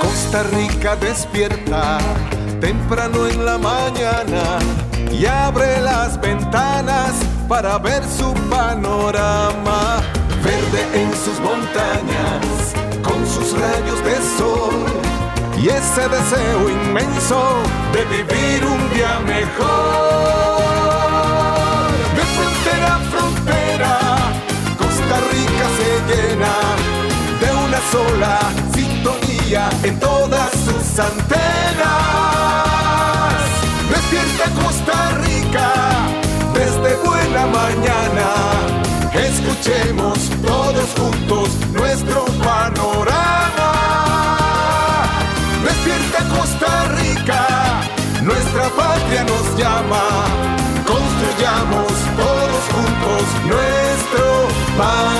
Costa Rica despierta temprano en la mañana y abre las ventanas para ver su panorama. Verde en sus montañas, con sus rayos de sol y ese deseo inmenso de vivir un día mejor. De frontera a frontera, Costa Rica se llena sola sintonía en todas sus antenas. Despierta Costa Rica desde buena mañana. Escuchemos todos juntos nuestro panorama. Despierta Costa Rica, nuestra patria nos llama. Construyamos todos juntos nuestro panorama.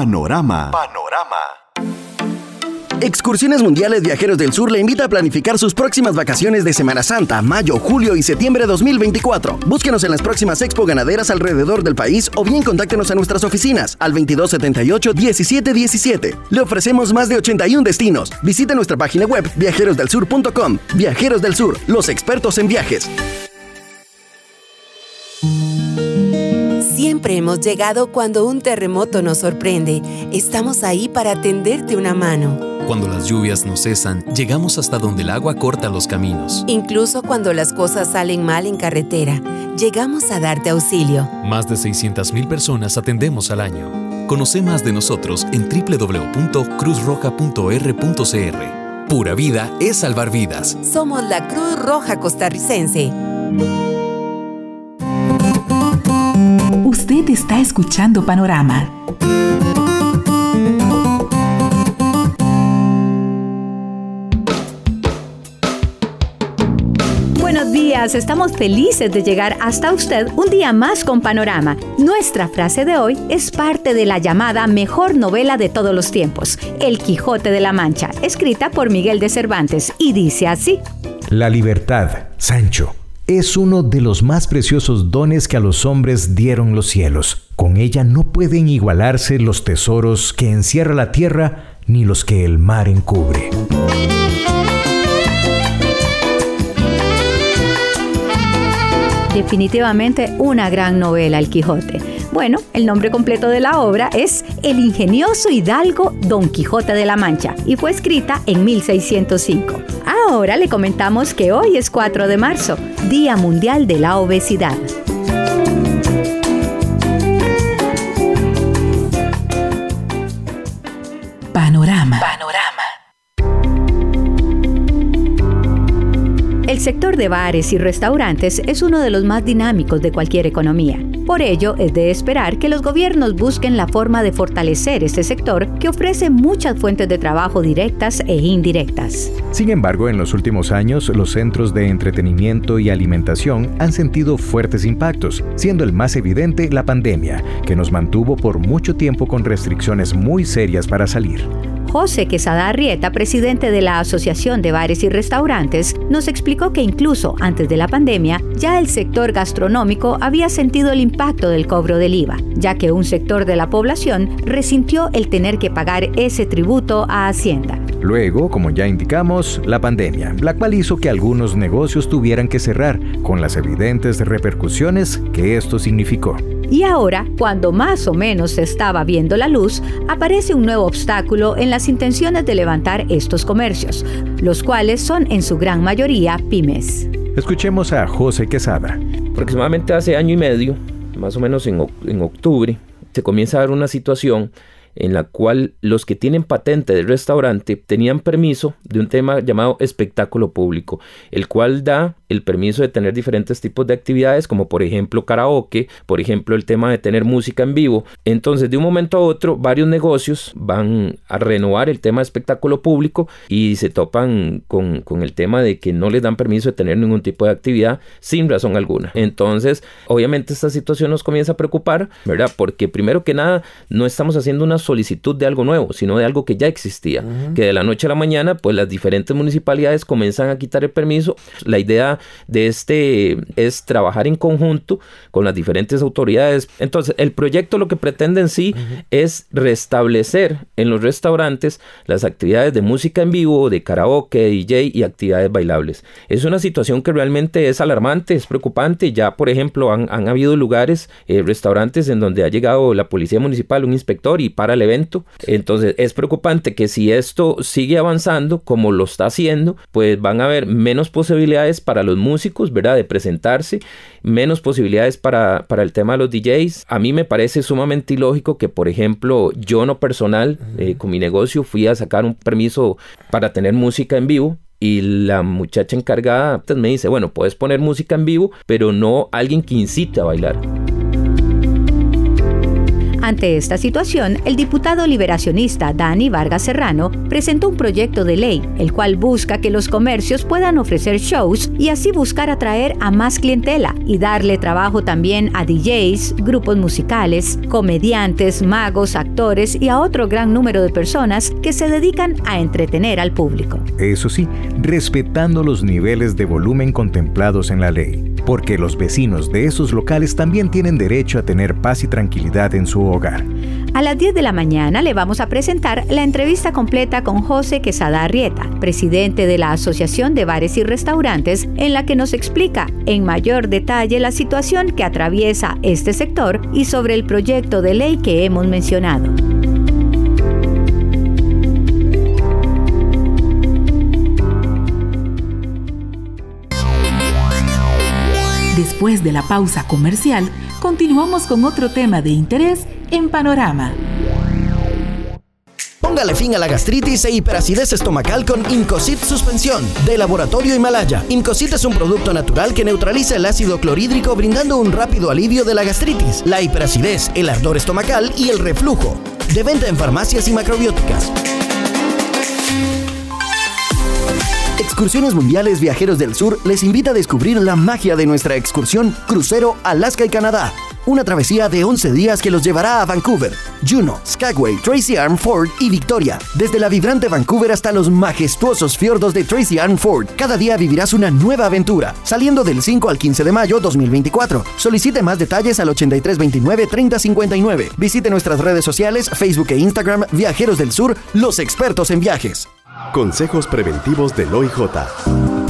Panorama. Excursiones Mundiales Viajeros del Sur le invita a planificar sus próximas vacaciones de Semana Santa, mayo, julio y septiembre de 2024. Búsquenos en las próximas expo ganaderas alrededor del país o bien contáctenos a nuestras oficinas al 2278-1717. Le ofrecemos más de 81 destinos. Visite nuestra página web viajerosdelsur.com. Viajeros del Sur, los expertos en viajes. Siempre hemos llegado cuando un terremoto nos sorprende. Estamos ahí para tenderte una mano. Cuando las lluvias no cesan, llegamos hasta donde el agua corta los caminos. Incluso cuando las cosas salen mal en carretera, llegamos a darte auxilio. Más de 600.000 personas atendemos al año. Conoce más de nosotros en www.cruzroja.r.cr. Pura vida es salvar vidas. Somos la Cruz Roja Costarricense. Usted está escuchando Panorama. Buenos días, estamos felices de llegar hasta usted un día más con Panorama. Nuestra frase de hoy es parte de la llamada mejor novela de todos los tiempos, El Quijote de la Mancha, escrita por Miguel de Cervantes, y dice así. La libertad, Sancho es uno de los más preciosos dones que a los hombres dieron los cielos. Con ella no pueden igualarse los tesoros que encierra la tierra ni los que el mar encubre. Definitivamente una gran novela, El Quijote. Bueno, el nombre completo de la obra es El ingenioso hidalgo Don Quijote de la Mancha y fue escrita en 1605. Ahora le comentamos que hoy es 4 de marzo, Día Mundial de la Obesidad. Panorama. El sector de bares y restaurantes es uno de los más dinámicos de cualquier economía Por ello, es de esperar que los gobiernos busquen la forma de fortalecer este sector que ofrece muchas fuentes de trabajo directas e indirectas. Sin embargo, en los últimos años, los centros de entretenimiento y alimentación han sentido fuertes impactos, siendo el más evidente la pandemia, que nos mantuvo por mucho tiempo con restricciones muy serias para salir. José Quesada Arrieta, presidente de la Asociación de Bares y Restaurantes, nos explicó que incluso antes de la pandemia, ya el sector gastronómico había sentido el impacto del cobro del IVA, ya que un sector de la población resintió el tener que pagar ese tributo a Hacienda. Luego, como ya indicamos, la pandemia, la cual hizo que algunos negocios tuvieran que cerrar, con las evidentes repercusiones que esto significó. Y ahora, cuando más o menos se estaba viendo la luz, aparece un nuevo obstáculo en las intenciones de levantar estos comercios, los cuales son en su gran mayoría pymes. Escuchemos a José Quesada. Aproximadamente hace año y medio, más o menos en, en octubre, se comienza a dar una situación en la cual los que tienen patente del restaurante tenían permiso de un tema llamado espectáculo público, el cual da el permiso de tener diferentes tipos de actividades, como por ejemplo karaoke, por ejemplo el tema de tener música en vivo. Entonces, de un momento a otro, varios negocios van a renovar el tema de espectáculo público y se topan con, con el tema de que no les dan permiso de tener ningún tipo de actividad sin razón alguna. Entonces, obviamente esta situación nos comienza a preocupar, ¿verdad? Porque primero que nada, no estamos haciendo una solicitud de algo nuevo, sino de algo que ya existía, que de la noche a la mañana, pues las diferentes municipalidades comienzan a quitar el permiso. La idea de este es trabajar en conjunto con las diferentes autoridades. Entonces, el proyecto lo que pretende en sí es restablecer en los restaurantes las actividades de música en vivo, de karaoke, DJ y actividades bailables. Es una situación que realmente es alarmante, es preocupante. Ya, por ejemplo, han, habido lugares, eh, restaurantes en donde ha llegado la policía municipal, un inspector y para el evento. Entonces, es preocupante que si esto sigue avanzando como lo está haciendo, pues van a haber menos posibilidades para los músicos, ¿verdad? De presentarse, menos posibilidades para, para el tema de los DJs. A mí me parece sumamente ilógico que, por ejemplo, yo no personal, eh, con mi negocio, fui a sacar un permiso para tener música en vivo y la muchacha encargada pues, me dice, bueno, puedes poner música en vivo, pero no alguien que incite a bailar. Ante esta situación, el diputado liberacionista Dani Vargas Serrano presentó un proyecto de ley, el cual busca que los comercios puedan ofrecer shows y así buscar atraer a más clientela y darle trabajo también a DJs, grupos musicales, comediantes, magos, actores y a otro gran número de personas que se dedican a entretener al público. Eso sí, respetando los niveles de volumen contemplados en la ley, porque los vecinos de esos locales también tienen derecho a tener paz y tranquilidad en su hogar. A las 10 de la mañana le vamos a presentar la entrevista completa con José Quesada Arrieta, presidente de la Asociación de Bares y Restaurantes, en la que nos explica en mayor detalle la situación que atraviesa este sector y sobre el proyecto de ley que hemos mencionado. Después de la pausa comercial, continuamos con otro tema de interés en Panorama. Póngale fin a la gastritis e hiperacidez estomacal con Incocit Suspensión de Laboratorio Himalaya. Incocit es un producto natural que neutraliza el ácido clorhídrico brindando un rápido alivio de la gastritis, la hiperacidez, el ardor estomacal y el reflujo. De venta en farmacias y macrobióticas. Excursiones Mundiales Viajeros del Sur les invita a descubrir la magia de nuestra excursión Crucero Alaska y Canadá. Una travesía de 11 días que los llevará a Vancouver, Juno, Skagway, Tracy Arm Ford y Victoria. Desde la vibrante Vancouver hasta los majestuosos fiordos de Tracy Arm Ford, cada día vivirás una nueva aventura, saliendo del 5 al 15 de mayo 2024. Solicite más detalles al 8329-3059. Visite nuestras redes sociales, Facebook e Instagram, Viajeros del Sur, los expertos en viajes. Consejos preventivos del OIJ.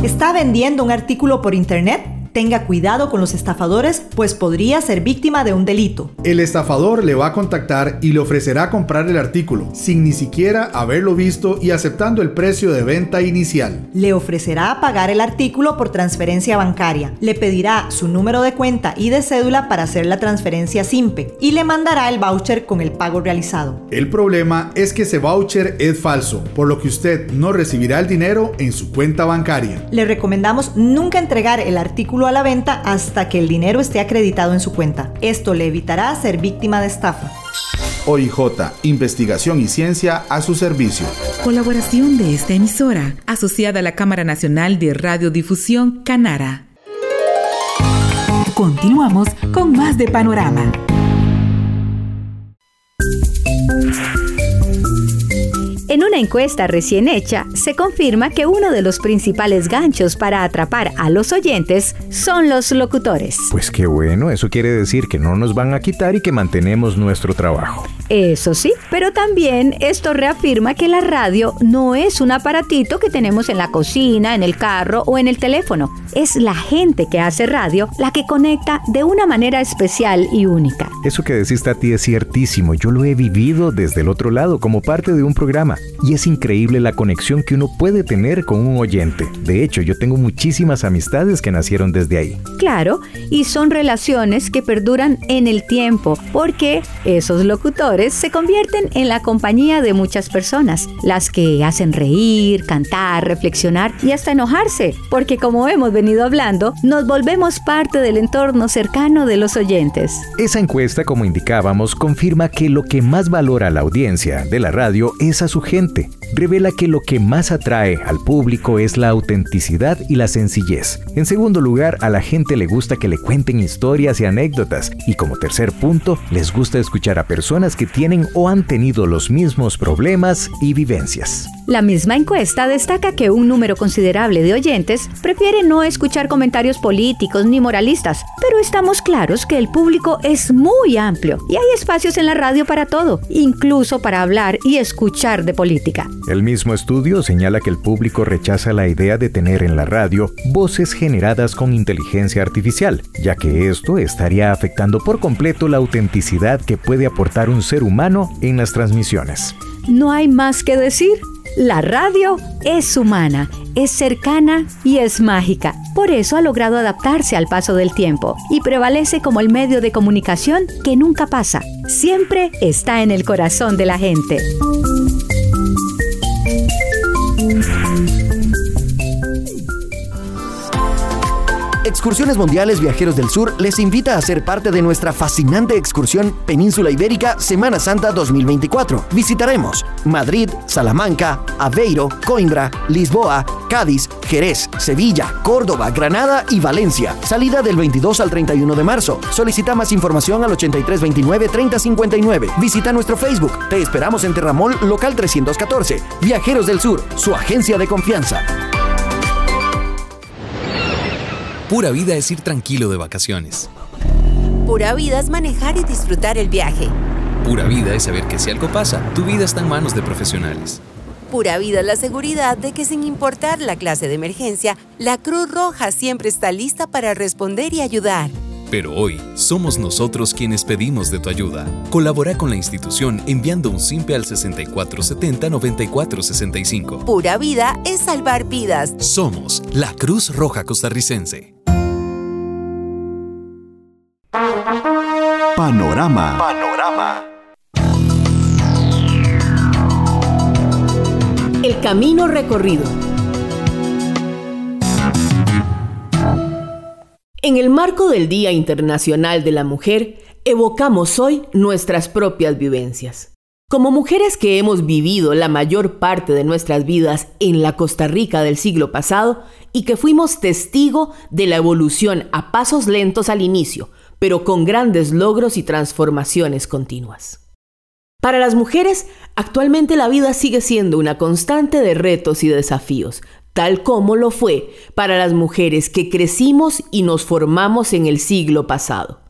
¿Está vendiendo un artículo por internet? Tenga cuidado con los estafadores, pues podría ser víctima de un delito. El estafador le va a contactar y le ofrecerá comprar el artículo, sin ni siquiera haberlo visto y aceptando el precio de venta inicial. Le ofrecerá pagar el artículo por transferencia bancaria. Le pedirá su número de cuenta y de cédula para hacer la transferencia SIMPE y le mandará el voucher con el pago realizado. El problema es que ese voucher es falso, por lo que usted no recibirá el dinero en su cuenta bancaria. Le recomendamos nunca entregar el artículo a la venta hasta que el dinero esté acreditado en su cuenta. Esto le evitará ser víctima de estafa. OIJ, investigación y ciencia a su servicio. Colaboración de esta emisora, asociada a la Cámara Nacional de Radiodifusión Canara. Continuamos con más de Panorama. Encuesta recién hecha, se confirma que uno de los principales ganchos para atrapar a los oyentes son los locutores. Pues qué bueno, eso quiere decir que no nos van a quitar y que mantenemos nuestro trabajo. Eso sí, pero también esto reafirma que la radio no es un aparatito que tenemos en la cocina, en el carro o en el teléfono. Es la gente que hace radio la que conecta de una manera especial y única. Eso que decís, Tati, es ciertísimo. Yo lo he vivido desde el otro lado, como parte de un programa. Y es increíble la conexión que uno puede tener con un oyente. De hecho, yo tengo muchísimas amistades que nacieron desde ahí. Claro, y son relaciones que perduran en el tiempo, porque esos locutores se convierten en la compañía de muchas personas, las que hacen reír, cantar, reflexionar y hasta enojarse, porque como hemos venido hablando, nos volvemos parte del entorno cercano de los oyentes. Esa encuesta, como indicábamos, confirma que lo que más valora la audiencia de la radio es a su gente. Namaste. Revela que lo que más atrae al público es la autenticidad y la sencillez. En segundo lugar, a la gente le gusta que le cuenten historias y anécdotas. Y como tercer punto, les gusta escuchar a personas que tienen o han tenido los mismos problemas y vivencias. La misma encuesta destaca que un número considerable de oyentes prefiere no escuchar comentarios políticos ni moralistas, pero estamos claros que el público es muy amplio y hay espacios en la radio para todo, incluso para hablar y escuchar de política. El mismo estudio señala que el público rechaza la idea de tener en la radio voces generadas con inteligencia artificial, ya que esto estaría afectando por completo la autenticidad que puede aportar un ser humano en las transmisiones. No hay más que decir. La radio es humana, es cercana y es mágica. Por eso ha logrado adaptarse al paso del tiempo y prevalece como el medio de comunicación que nunca pasa. Siempre está en el corazón de la gente. Excursiones Mundiales Viajeros del Sur les invita a ser parte de nuestra fascinante excursión Península Ibérica Semana Santa 2024. Visitaremos Madrid, Salamanca, Aveiro, Coimbra, Lisboa, Cádiz, Jerez, Sevilla, Córdoba, Granada y Valencia. Salida del 22 al 31 de marzo. Solicita más información al 8329-3059. Visita nuestro Facebook. Te esperamos en Terramol Local 314. Viajeros del Sur, su agencia de confianza. Pura vida es ir tranquilo de vacaciones. Pura vida es manejar y disfrutar el viaje. Pura vida es saber que si algo pasa, tu vida está en manos de profesionales. Pura vida es la seguridad de que sin importar la clase de emergencia, la Cruz Roja siempre está lista para responder y ayudar. Pero hoy somos nosotros quienes pedimos de tu ayuda. Colabora con la institución enviando un simple al 6470-9465. Pura vida es salvar vidas. Somos la Cruz Roja Costarricense. Panorama. Panorama. El camino recorrido. En el marco del Día Internacional de la Mujer, evocamos hoy nuestras propias vivencias. Como mujeres que hemos vivido la mayor parte de nuestras vidas en la Costa Rica del siglo pasado y que fuimos testigo de la evolución a pasos lentos al inicio, pero con grandes logros y transformaciones continuas. Para las mujeres, actualmente la vida sigue siendo una constante de retos y desafíos, tal como lo fue para las mujeres que crecimos y nos formamos en el siglo pasado,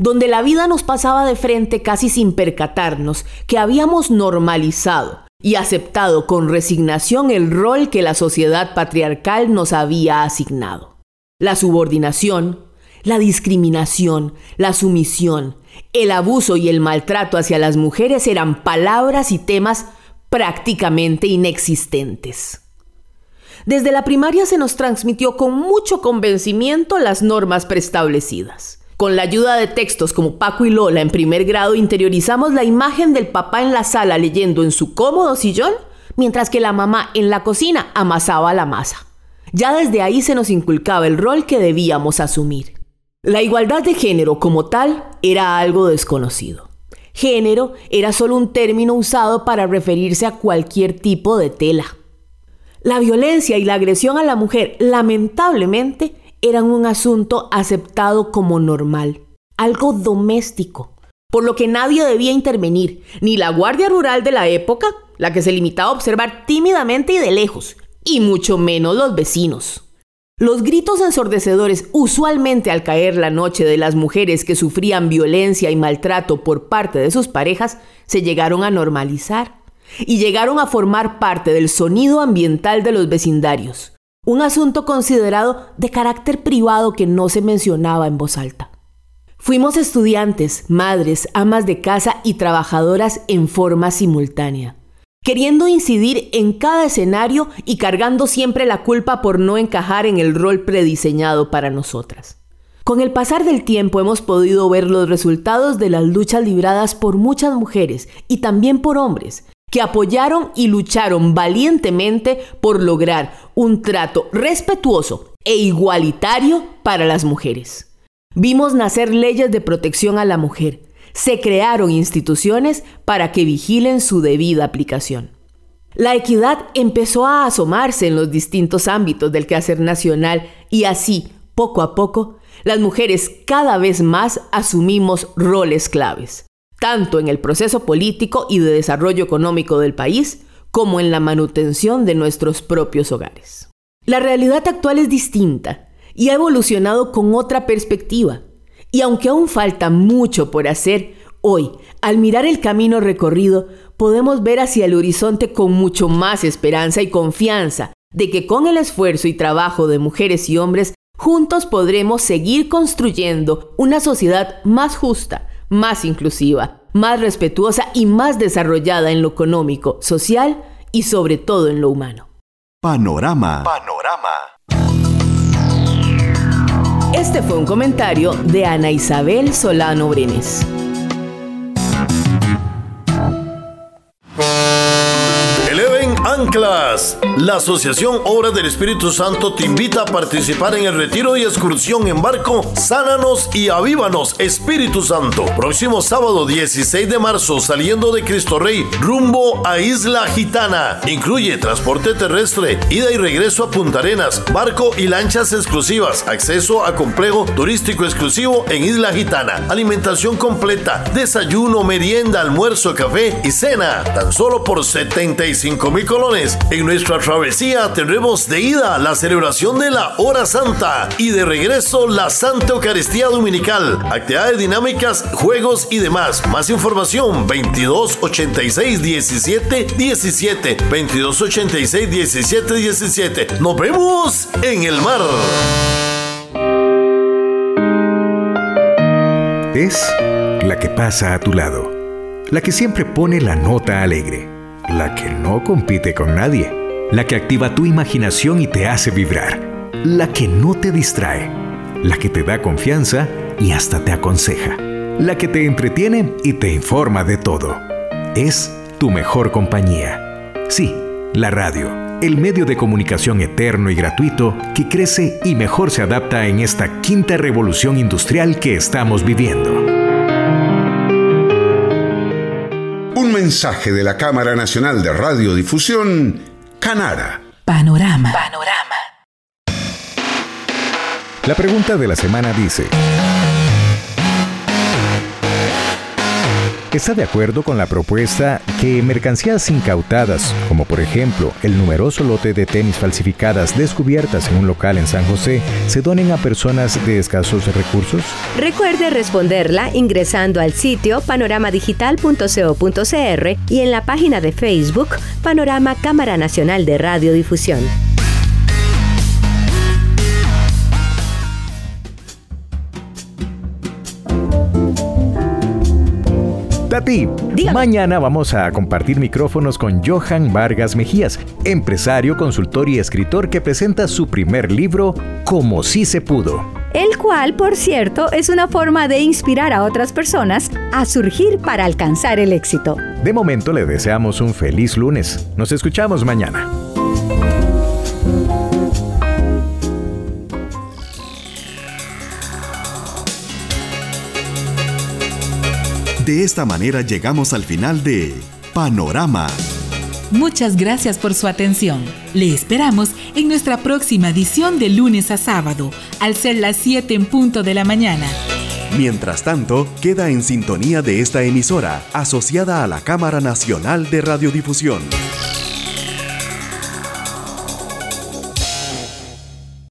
donde la vida nos pasaba de frente casi sin percatarnos que habíamos normalizado y aceptado con resignación el rol que la sociedad patriarcal nos había asignado. La subordinación, la discriminación, la sumisión, el abuso y el maltrato hacia las mujeres eran palabras y temas prácticamente inexistentes. Desde la primaria se nos transmitió con mucho convencimiento las normas preestablecidas. Con la ayuda de textos como Paco y Lola en primer grado interiorizamos la imagen del papá en la sala leyendo en su cómodo sillón, mientras que la mamá en la cocina amasaba la masa. Ya desde ahí se nos inculcaba el rol que debíamos asumir. La igualdad de género como tal era algo desconocido. Género era solo un término usado para referirse a cualquier tipo de tela. La violencia y la agresión a la mujer, lamentablemente, eran un asunto aceptado como normal, algo doméstico, por lo que nadie debía intervenir, ni la Guardia Rural de la época, la que se limitaba a observar tímidamente y de lejos, y mucho menos los vecinos. Los gritos ensordecedores usualmente al caer la noche de las mujeres que sufrían violencia y maltrato por parte de sus parejas se llegaron a normalizar y llegaron a formar parte del sonido ambiental de los vecindarios, un asunto considerado de carácter privado que no se mencionaba en voz alta. Fuimos estudiantes, madres, amas de casa y trabajadoras en forma simultánea, queriendo incidir en cada escenario y cargando siempre la culpa por no encajar en el rol prediseñado para nosotras. Con el pasar del tiempo hemos podido ver los resultados de las luchas libradas por muchas mujeres y también por hombres, que apoyaron y lucharon valientemente por lograr un trato respetuoso e igualitario para las mujeres. Vimos nacer leyes de protección a la mujer. Se crearon instituciones para que vigilen su debida aplicación. La equidad empezó a asomarse en los distintos ámbitos del quehacer nacional y así, poco a poco, las mujeres cada vez más asumimos roles claves tanto en el proceso político y de desarrollo económico del país, como en la manutención de nuestros propios hogares. La realidad actual es distinta y ha evolucionado con otra perspectiva. Y aunque aún falta mucho por hacer, hoy, al mirar el camino recorrido, podemos ver hacia el horizonte con mucho más esperanza y confianza de que con el esfuerzo y trabajo de mujeres y hombres, juntos podremos seguir construyendo una sociedad más justa, más inclusiva, más respetuosa y más desarrollada en lo económico, social y sobre todo en lo humano. Panorama. Panorama. Este fue un comentario de Ana Isabel Solano Brenes. Anclas. La Asociación Obras del Espíritu Santo te invita a participar en el retiro y excursión en barco Sánanos y Avívanos Espíritu Santo. Próximo sábado 16 de marzo saliendo de Cristo Rey rumbo a Isla Gitana. Incluye transporte terrestre, ida y regreso a Punta Arenas, barco y lanchas exclusivas, acceso a complejo turístico exclusivo en Isla Gitana, alimentación completa, desayuno, merienda, almuerzo, café y cena, tan solo por 75 mil colones en nuestra travesía tendremos de ida la celebración de la Hora Santa y de regreso la Santa Eucaristía Dominical, actividades dinámicas, juegos y demás. Más información 2286 17 17 2286 17 17. Nos vemos en el mar. Es la que pasa a tu lado, la que siempre pone la nota alegre la que no compite con nadie, la que activa tu imaginación y te hace vibrar, la que no te distrae, la que te da confianza y hasta te aconseja, la que te entretiene y te informa de todo. Es tu mejor compañía. Sí, la radio, el medio de comunicación eterno y gratuito que crece y mejor se adapta en esta quinta revolución industrial que estamos viviendo. Mensaje de la Cámara Nacional de Radiodifusión, Canara. Panorama. Panorama. La pregunta de la semana dice... está de acuerdo con la propuesta que mercancías incautadas, como por ejemplo el numeroso lote de tenis falsificadas descubiertas en un local en San José, se donen a personas de escasos recursos? Recuerde responderla ingresando al sitio panoramadigital.co.cr y en la página de Facebook Panorama Cámara Nacional de Radiodifusión. Tati, mañana vamos a compartir micrófonos con Johan Vargas Mejías, empresario, consultor y escritor que presenta su primer libro, Como si se pudo. El cual, por cierto, es una forma de inspirar a otras personas a surgir para alcanzar el éxito. De momento le deseamos un feliz lunes. Nos escuchamos mañana. De esta manera llegamos al final de Panorama. Muchas gracias por su atención. Le esperamos en nuestra próxima edición de lunes a sábado, al ser las 7 en punto de la mañana. Mientras tanto, queda en sintonía de esta emisora, asociada a la Cámara Nacional de Radiodifusión.